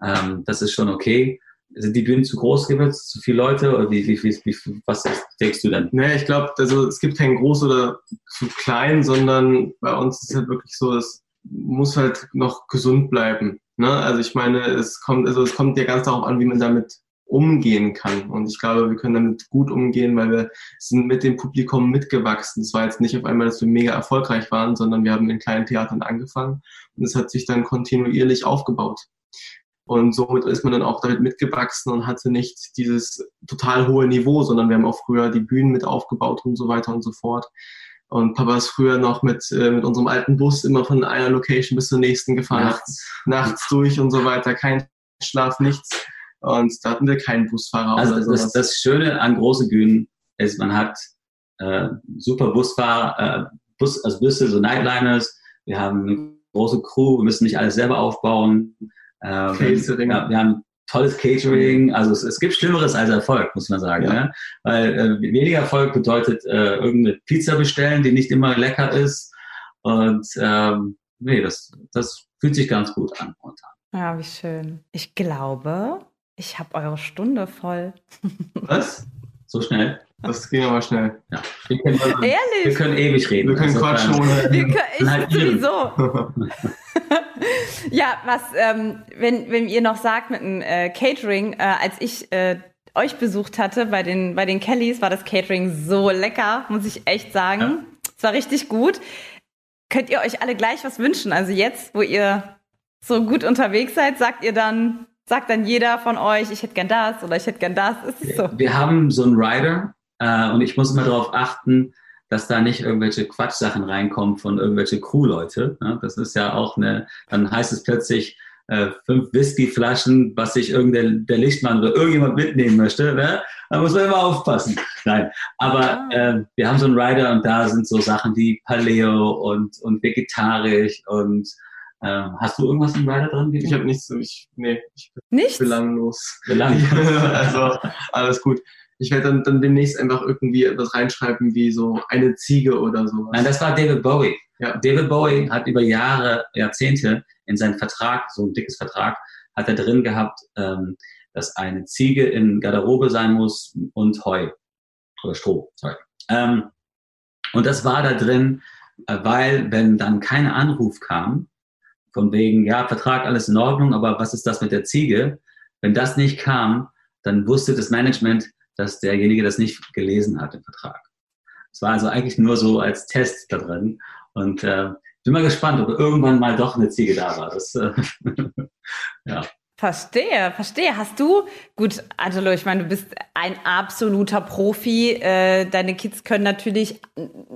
Speaker 2: ähm, das ist schon okay. Sind die Bühnen zu groß gewürzt, zu viele Leute? Oder wie, wie, wie, wie was denkst du denn?
Speaker 3: Nee, ich glaube, also es gibt kein groß oder zu klein, sondern bei uns ist es halt wirklich so, es muss halt noch gesund bleiben. Ne? Also ich meine, es kommt, also es kommt ja ganz darauf an, wie man damit umgehen kann. Und ich glaube, wir können damit gut umgehen, weil wir sind mit dem Publikum mitgewachsen. Es war jetzt nicht auf einmal, dass wir mega erfolgreich waren, sondern wir haben in kleinen Theatern angefangen und es hat sich dann kontinuierlich aufgebaut. Und somit ist man dann auch damit mitgewachsen und hatte nicht dieses total hohe Niveau, sondern wir haben auch früher die Bühnen mit aufgebaut und so weiter und so fort. Und Papa ist früher noch mit, äh, mit unserem alten Bus immer von einer Location bis zur nächsten gefahren, nachts, nachts durch und so weiter. Kein Schlaf, nichts. Und da hatten wir keinen Busfahrer.
Speaker 2: Also das, das Schöne an großen Bühnen ist, man hat äh, super Busfahrer, äh, Bus, also Busse, so Nightliners. Wir haben eine große Crew, wir müssen nicht alles selber aufbauen. Ähm, Catering. Ja, wir haben tolles Catering. Also es, es, gibt Schlimmeres als Erfolg, muss man sagen. Ja. Ne? Weil äh, weniger Erfolg bedeutet äh, irgendeine Pizza bestellen, die nicht immer lecker ist. Und ähm, nee, das, das fühlt sich ganz gut an momentan.
Speaker 1: Ja, wie schön. Ich glaube, ich habe eure Stunde voll.
Speaker 2: Was? So schnell?
Speaker 3: Das ging aber schnell.
Speaker 2: Ja. Wir können, also, Ehrlich? Wir können ewig reden.
Speaker 3: Wir können also, quatschen ohne. Wir können,
Speaker 1: ich halt sowieso. ja, was, ähm, wenn, wenn ihr noch sagt mit dem äh, Catering, äh, als ich äh, euch besucht hatte bei den, bei den Kellys, war das Catering so lecker, muss ich echt sagen. Ja. Es war richtig gut. Könnt ihr euch alle gleich was wünschen? Also jetzt, wo ihr so gut unterwegs seid, sagt ihr dann, sagt dann jeder von euch, ich hätte gern das oder ich hätte gern das. Ist es so?
Speaker 2: Wir haben so einen Rider äh, und ich muss immer darauf achten, dass da nicht irgendwelche Quatschsachen reinkommen von irgendwelche Crew-Leute. Ne? Das ist ja auch eine, dann heißt es plötzlich, äh, fünf Whiskyflaschen, was sich irgendein der Lichtmann oder irgendjemand mitnehmen möchte, ne? da muss man immer aufpassen. Nein, aber äh, wir haben so einen Rider und da sind so Sachen wie Paleo und, und vegetarisch und ähm, hast du irgendwas im Rider drin?
Speaker 3: Ich habe nichts, ich, nee, ich bin
Speaker 1: Nichts?
Speaker 3: belanglos.
Speaker 2: Belanglos.
Speaker 3: also alles gut. Ich werde dann, dann demnächst einfach irgendwie etwas reinschreiben wie so eine Ziege oder sowas.
Speaker 2: Nein, das war David Bowie. Ja. David Bowie hat über Jahre, Jahrzehnte in seinem Vertrag, so ein dickes Vertrag, hat er drin gehabt, ähm, dass eine Ziege in Garderobe sein muss und Heu oder Stroh. Sorry. Ähm, und das war da drin, äh, weil wenn dann kein Anruf kam, von wegen, ja, Vertrag, alles in Ordnung, aber was ist das mit der Ziege? Wenn das nicht kam, dann wusste das Management, dass derjenige das nicht gelesen hat, den Vertrag. Es war also eigentlich nur so als Test da drin. Und äh, bin mal gespannt, ob irgendwann mal doch eine Ziege da war. Das, äh,
Speaker 1: ja. Verstehe, verstehe. Hast du, gut, Angelo, ich meine, du bist ein absoluter Profi. Äh, deine Kids können natürlich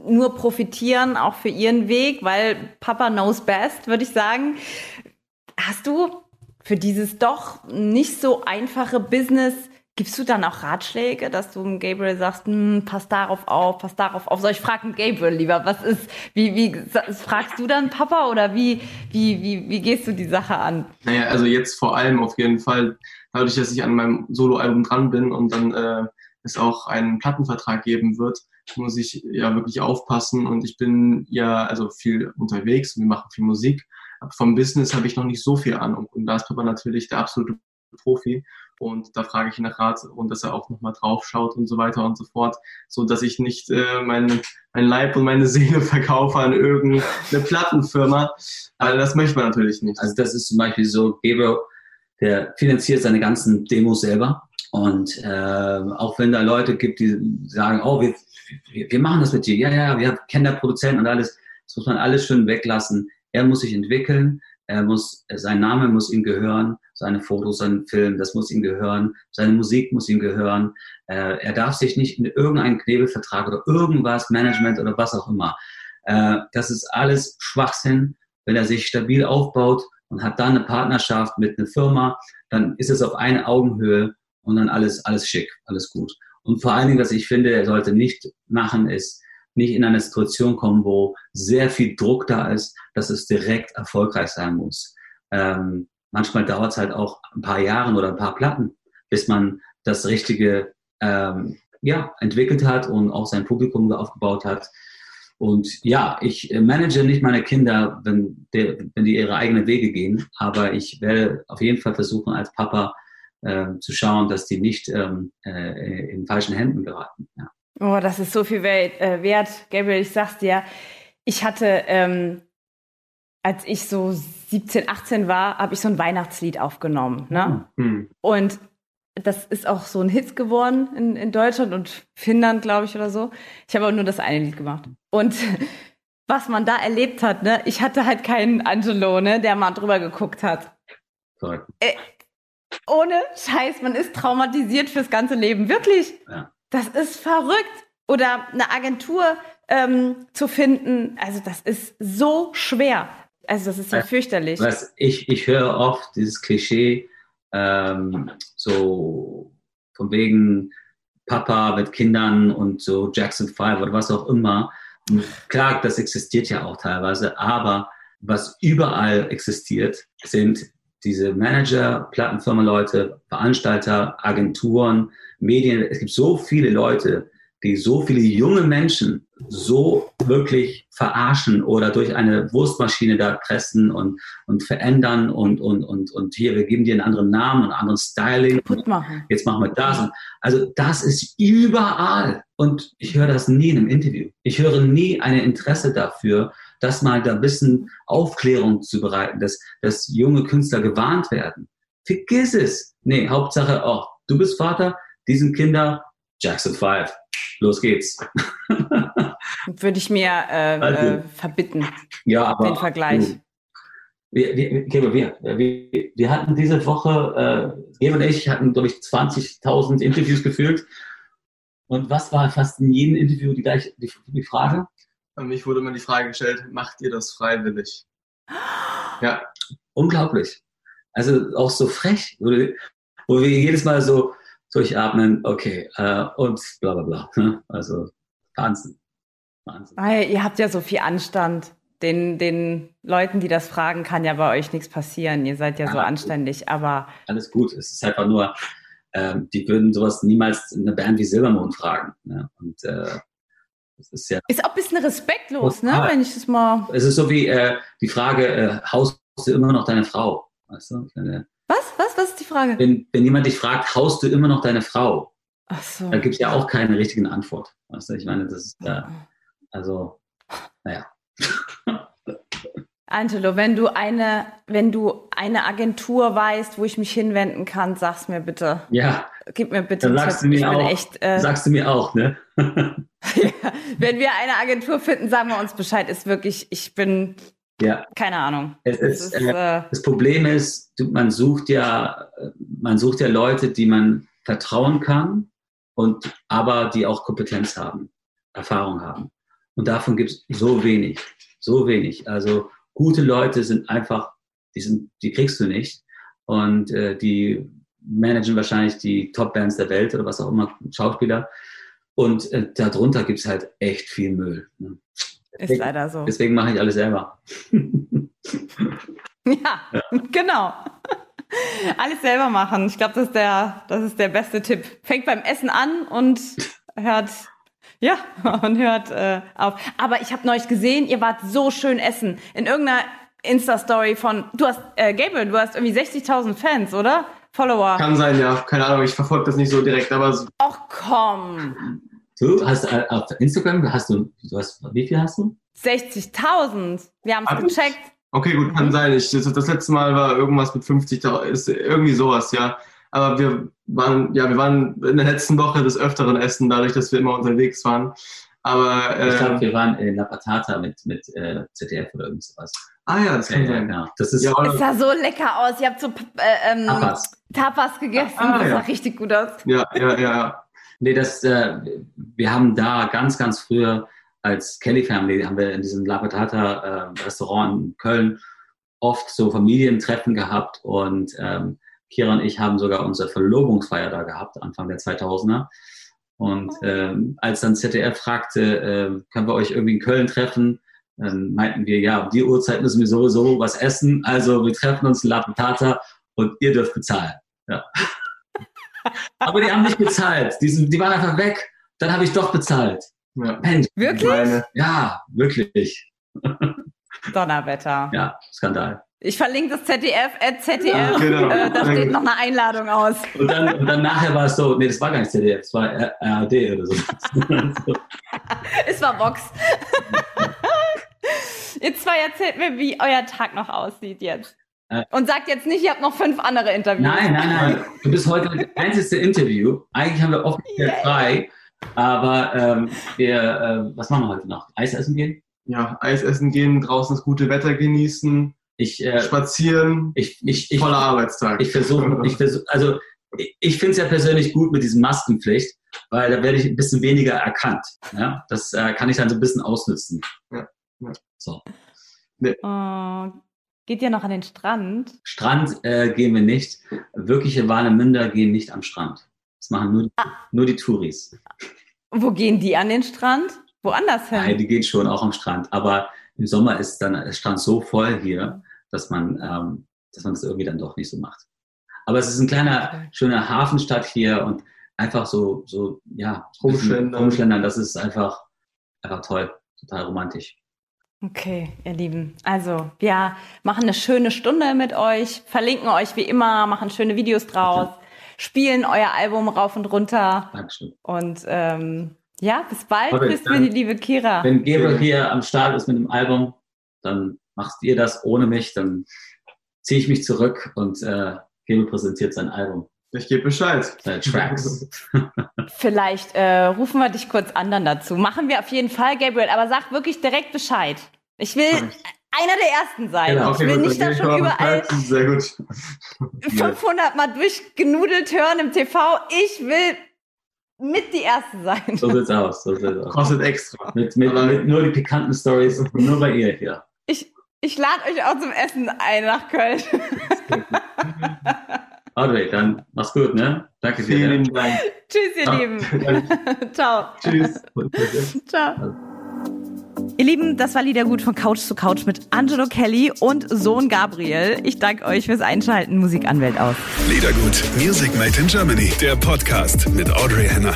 Speaker 1: nur profitieren, auch für ihren Weg, weil Papa knows best, würde ich sagen. Hast du für dieses doch nicht so einfache Business Gibst du dann auch Ratschläge, dass du Gabriel sagst, hm, pass darauf auf, pass darauf auf? Soll ich fragen Gabriel lieber, was ist, wie, wie, fragst du dann Papa oder wie, wie, wie, wie gehst du die Sache an?
Speaker 3: Naja, also jetzt vor allem auf jeden Fall, dadurch, dass ich an meinem Soloalbum dran bin und dann äh, es auch einen Plattenvertrag geben wird, muss ich ja wirklich aufpassen und ich bin ja also viel unterwegs, wir machen viel Musik. Vom Business habe ich noch nicht so viel Ahnung und da ist Papa natürlich der absolute Profi und da frage ich nach Rat und dass er auch nochmal drauf schaut und so weiter und so fort, so dass ich nicht äh, mein, mein Leib und meine Seele verkaufe an irgendeine Plattenfirma. Also das möchte man natürlich nicht.
Speaker 2: Also das ist zum Beispiel so, Gabriel, der finanziert seine ganzen Demos selber und äh, auch wenn da Leute gibt, die sagen, oh, wir, wir, wir machen das mit dir, ja, ja, wir kennen da Produzenten und alles, das muss man alles schön weglassen. Er muss sich entwickeln, er muss, sein Name muss ihm gehören, seine Fotos, sein Film, das muss ihm gehören, seine Musik muss ihm gehören. Äh, er darf sich nicht in irgendeinen Knebelvertrag oder irgendwas, Management oder was auch immer. Äh, das ist alles Schwachsinn. Wenn er sich stabil aufbaut und hat dann eine Partnerschaft mit einer Firma, dann ist es auf eine Augenhöhe und dann alles, alles schick, alles gut. Und vor allen Dingen, was ich finde, er sollte nicht machen, ist, nicht in eine Situation kommen, wo sehr viel Druck da ist, dass es direkt erfolgreich sein muss. Ähm, manchmal dauert es halt auch ein paar Jahre oder ein paar Platten, bis man das Richtige ähm, ja, entwickelt hat und auch sein Publikum aufgebaut hat. Und ja, ich manage nicht meine Kinder, wenn, der, wenn die ihre eigenen Wege gehen, aber ich werde auf jeden Fall versuchen, als Papa äh, zu schauen, dass die nicht ähm, äh, in falschen Händen geraten. Ja.
Speaker 1: Oh, das ist so viel äh, wert. Gabriel, ich sag's dir, ich hatte, ähm, als ich so 17, 18 war, habe ich so ein Weihnachtslied aufgenommen. Ne? Mhm. Und das ist auch so ein Hit geworden in, in Deutschland und Finnland, glaube ich, oder so. Ich habe aber nur das eine Lied gemacht. Und was man da erlebt hat, ne, ich hatte halt keinen Angelo, ne, der mal drüber geguckt hat. Äh, ohne Scheiß, man ist traumatisiert fürs ganze Leben. Wirklich. Ja. Das ist verrückt. Oder eine Agentur ähm, zu finden, also das ist so schwer. Also das ist ja fürchterlich.
Speaker 2: Was ich, ich höre oft dieses Klischee, ähm, so von wegen Papa mit Kindern und so Jackson 5 oder was auch immer. Und klar, das existiert ja auch teilweise, aber was überall existiert, sind diese Manager, Plattenfirma-Leute, Veranstalter, Agenturen, Medien. Es gibt so viele Leute, die so viele junge Menschen so wirklich verarschen oder durch eine Wurstmaschine da pressen und, und verändern und, und, und, und hier, wir geben dir einen anderen Namen, einen anderen Styling.
Speaker 1: Machen.
Speaker 2: Jetzt machen wir das. Also das ist überall. Und ich höre das nie in einem Interview. Ich höre nie ein Interesse dafür, das mal da ein bisschen Aufklärung zu bereiten, dass, dass junge Künstler gewarnt werden. Vergiss es. Nee, Hauptsache, oh, du bist Vater, diesen Kinder, Jackson 5. Los geht's.
Speaker 1: Würde ich mir äh, also, äh, verbitten.
Speaker 2: Ja, aber.
Speaker 1: Den Vergleich.
Speaker 2: Wir, wir, wir, wir, wir hatten diese Woche, äh, Gebe und ich hatten, glaube ich, 20.000 Interviews geführt. Und was war fast in jedem Interview die gleiche die, die Frage?
Speaker 3: Mich wurde immer die Frage gestellt, macht ihr das freiwillig?
Speaker 2: Ja. Unglaublich. Also auch so frech, wo wir jedes Mal so durchatmen, okay, äh, und bla bla bla. Ne? Also Wahnsinn.
Speaker 1: Wahnsinn. Weil ihr habt ja so viel Anstand. Den, den Leuten, die das fragen, kann ja bei euch nichts passieren. Ihr seid ja, ja so anständig, gut. aber.
Speaker 2: Alles gut. Es ist einfach nur, ähm, die würden sowas niemals in einer Band wie Silbermond fragen. Ne? Und äh,
Speaker 1: das ist ja. Ist auch ein bisschen respektlos, ne? Wenn ich das mal.
Speaker 2: Es ist so wie äh, die Frage, äh, haust du immer noch deine Frau? Weißt du?
Speaker 1: Meine, was? Was? Was ist die Frage?
Speaker 2: Wenn, wenn jemand dich fragt, haust du immer noch deine Frau? Ach so. Da gibt es ja auch keine richtige Antwort. Weißt du? Ich meine, das ist ja. Äh, also, naja.
Speaker 1: Angelo, wenn du eine, wenn du eine Agentur weißt, wo ich mich hinwenden kann, sag's mir bitte.
Speaker 2: Ja.
Speaker 1: Gib mir bitte.
Speaker 2: Dann sagst du mir auch. Echt, äh, sagst du mir auch, ne?
Speaker 1: ja, wenn wir eine Agentur finden, sagen wir uns Bescheid. Ist wirklich, ich bin, ja. keine Ahnung.
Speaker 2: Es ist, ist, äh, das Problem ist, man sucht ja, man sucht ja Leute, die man vertrauen kann und aber die auch Kompetenz haben, Erfahrung haben. Und davon gibt es so wenig, so wenig. Also gute Leute sind einfach, die sind, die kriegst du nicht und äh, die managen wahrscheinlich die Top-Bands der Welt oder was auch immer, Schauspieler. Und äh, darunter gibt's halt echt viel Müll. Ne?
Speaker 1: Ist leider so.
Speaker 2: Deswegen mache ich alles selber.
Speaker 1: Ja, genau. Alles selber machen. Ich glaube, das ist der, das ist der beste Tipp. Fängt beim Essen an und hört, ja, und hört äh, auf. Aber ich habe neulich gesehen, ihr wart so schön essen. In irgendeiner Insta-Story von, du hast, äh, Gabriel, du hast irgendwie 60.000 Fans, oder? Follower.
Speaker 3: Kann sein, ja. Keine Ahnung, ich verfolge das nicht so direkt, aber so-
Speaker 1: Ach komm.
Speaker 2: Du hast äh, auf Instagram, hast du, du hast, wie viel hast du?
Speaker 1: 60.000. Wir haben
Speaker 3: Hab
Speaker 1: es gecheckt.
Speaker 3: okay, gut, kann sein. Ich, das, das letzte Mal war irgendwas mit 50.000, ist irgendwie sowas, ja. Aber wir waren, ja, wir waren in der letzten Woche des Öfteren essen, dadurch, dass wir immer unterwegs waren. Aber,
Speaker 2: Ich glaube,
Speaker 3: äh,
Speaker 2: wir waren in La Patata mit, mit äh, ZDF oder irgend sowas.
Speaker 3: ah ja, das
Speaker 2: Ja,
Speaker 3: kann
Speaker 2: ja,
Speaker 3: sein.
Speaker 2: genau. Das ist
Speaker 3: Ja,
Speaker 1: Es sah so lecker aus. Ihr habt so äh, ähm,
Speaker 2: Tapas.
Speaker 1: Tapas gegessen.
Speaker 3: Ah,
Speaker 1: das sah
Speaker 3: ja.
Speaker 1: richtig gut aus.
Speaker 3: ja, ja, ja, ja.
Speaker 2: Nee, das, äh, wir haben da ganz, ganz früher als Kelly Family, haben wir in diesem La Patata äh, Restaurant in Köln oft so Familientreffen gehabt und ähm, Kira und ich haben sogar unsere Verlobungsfeier da gehabt, Anfang der 2000er. Und ähm, als dann ZDF fragte, äh, können wir euch irgendwie in Köln treffen, dann meinten wir, ja, um die Uhrzeit müssen wir sowieso was essen, also wir treffen uns in La Patata und ihr dürft bezahlen. Ja. Aber die haben nicht bezahlt. Die, sind, die waren einfach weg. Dann habe ich doch bezahlt.
Speaker 3: ja.
Speaker 2: Mensch,
Speaker 1: Wirklich?
Speaker 3: Meine,
Speaker 2: ja, wirklich.
Speaker 1: Donnerwetter.
Speaker 2: Ja, Skandal.
Speaker 1: Ich verlinke das ZDF, at ZDF.
Speaker 3: Ja, genau.
Speaker 1: äh, da steht noch eine Einladung aus.
Speaker 2: Und dann, und dann nachher war es so, nee, das war gar nicht ZDF, das war RAD oder so.
Speaker 1: Es war Vox. ihr zwei erzählt mir, wie euer Tag noch aussieht jetzt.
Speaker 2: Äh.
Speaker 1: Und sagt jetzt nicht, ihr habt noch fünf andere Interviews.
Speaker 2: Nein, nein, nein. Du bist heute das einzige Interview. Eigentlich haben wir offiziell
Speaker 1: Yay.
Speaker 2: frei. Aber ähm, wir, äh, was machen wir heute noch? Eis essen gehen?
Speaker 3: Ja, Eis essen gehen, draußen das gute Wetter genießen,
Speaker 2: Ich, äh,
Speaker 3: spazieren,
Speaker 2: ich, ich, ich,
Speaker 3: voller Arbeitstag.
Speaker 2: ich versuche, ich versuche, also ich, ich finde es ja persönlich gut mit diesem Maskenpflicht, weil da werde ich ein bisschen weniger erkannt. Ja? Das äh, kann ich dann so ein bisschen ausnutzen.
Speaker 3: Ja, ja.
Speaker 2: So.
Speaker 1: Oh, geht ihr noch an den Strand?
Speaker 2: Strand äh, gehen wir nicht. Wirkliche Warnemünder gehen nicht am Strand. Das machen nur, nur die Touris.
Speaker 1: Wo gehen die an den Strand? Woanders hin?
Speaker 2: Nein, die gehen schon auch am Strand. Aber im Sommer ist dann der Strand so voll hier, dass man, ähm, dass man das irgendwie dann doch nicht so macht. Aber es ist ein kleiner, schöner Hafenstadt hier und einfach so, so, ja,
Speaker 3: Rumschlendern.
Speaker 2: rumschlendern. Das ist einfach, einfach toll. Total romantisch.
Speaker 1: Okay, ihr Lieben. Also, wir machen eine schöne Stunde mit euch, verlinken euch wie immer, machen schöne Videos draus, spielen euer Album rauf und runter.
Speaker 2: Dankeschön.
Speaker 1: Und ähm, ja, bis bald.
Speaker 2: Okay,
Speaker 1: Bis
Speaker 2: dann-
Speaker 1: die liebe Kira.
Speaker 2: Wenn Gabriel hier am Start ist mit dem Album, dann machst ihr das ohne mich, dann ziehe ich mich zurück und äh, Gabriel präsentiert sein Album,
Speaker 3: Ich gebe Bescheid.
Speaker 2: seine Tracks.
Speaker 1: Vielleicht äh, rufen wir dich kurz an dann dazu. Machen wir auf jeden Fall, Gabriel, aber sag wirklich direkt Bescheid. Ich will einer der Ersten sein.
Speaker 2: Genau.
Speaker 1: ich will nicht
Speaker 3: dann
Speaker 1: da schon überall
Speaker 3: Bescheid. Sehr gut.
Speaker 1: 500 Mal durchgenudelt hören im TV. Ich will mit die Erste sein.
Speaker 2: So sieht's aus. So sieht's aus.
Speaker 3: Kostet extra.
Speaker 2: Mit, mit, mit nur die pikanten Stories, nur bei ihr hier.
Speaker 1: Ich, ich lade euch auch zum Essen ein nach Köln.
Speaker 2: Audrey, dann mach's gut, ne? Danke dir.
Speaker 3: Vielen
Speaker 2: ne?
Speaker 3: Dank.
Speaker 1: Tschüss, ihr
Speaker 2: Ja.
Speaker 1: Lieben. Ciao.
Speaker 3: Tschüss.
Speaker 1: Ciao. Ihr Lieben, das war Liedergut von Couch zu Couch mit Angelo Kelly und Sohn Gabriel. Ich danke euch fürs Einschalten. Musikanwält aus.
Speaker 4: Liedergut, Music Made in Germany, der Podcast mit Audrey Henner.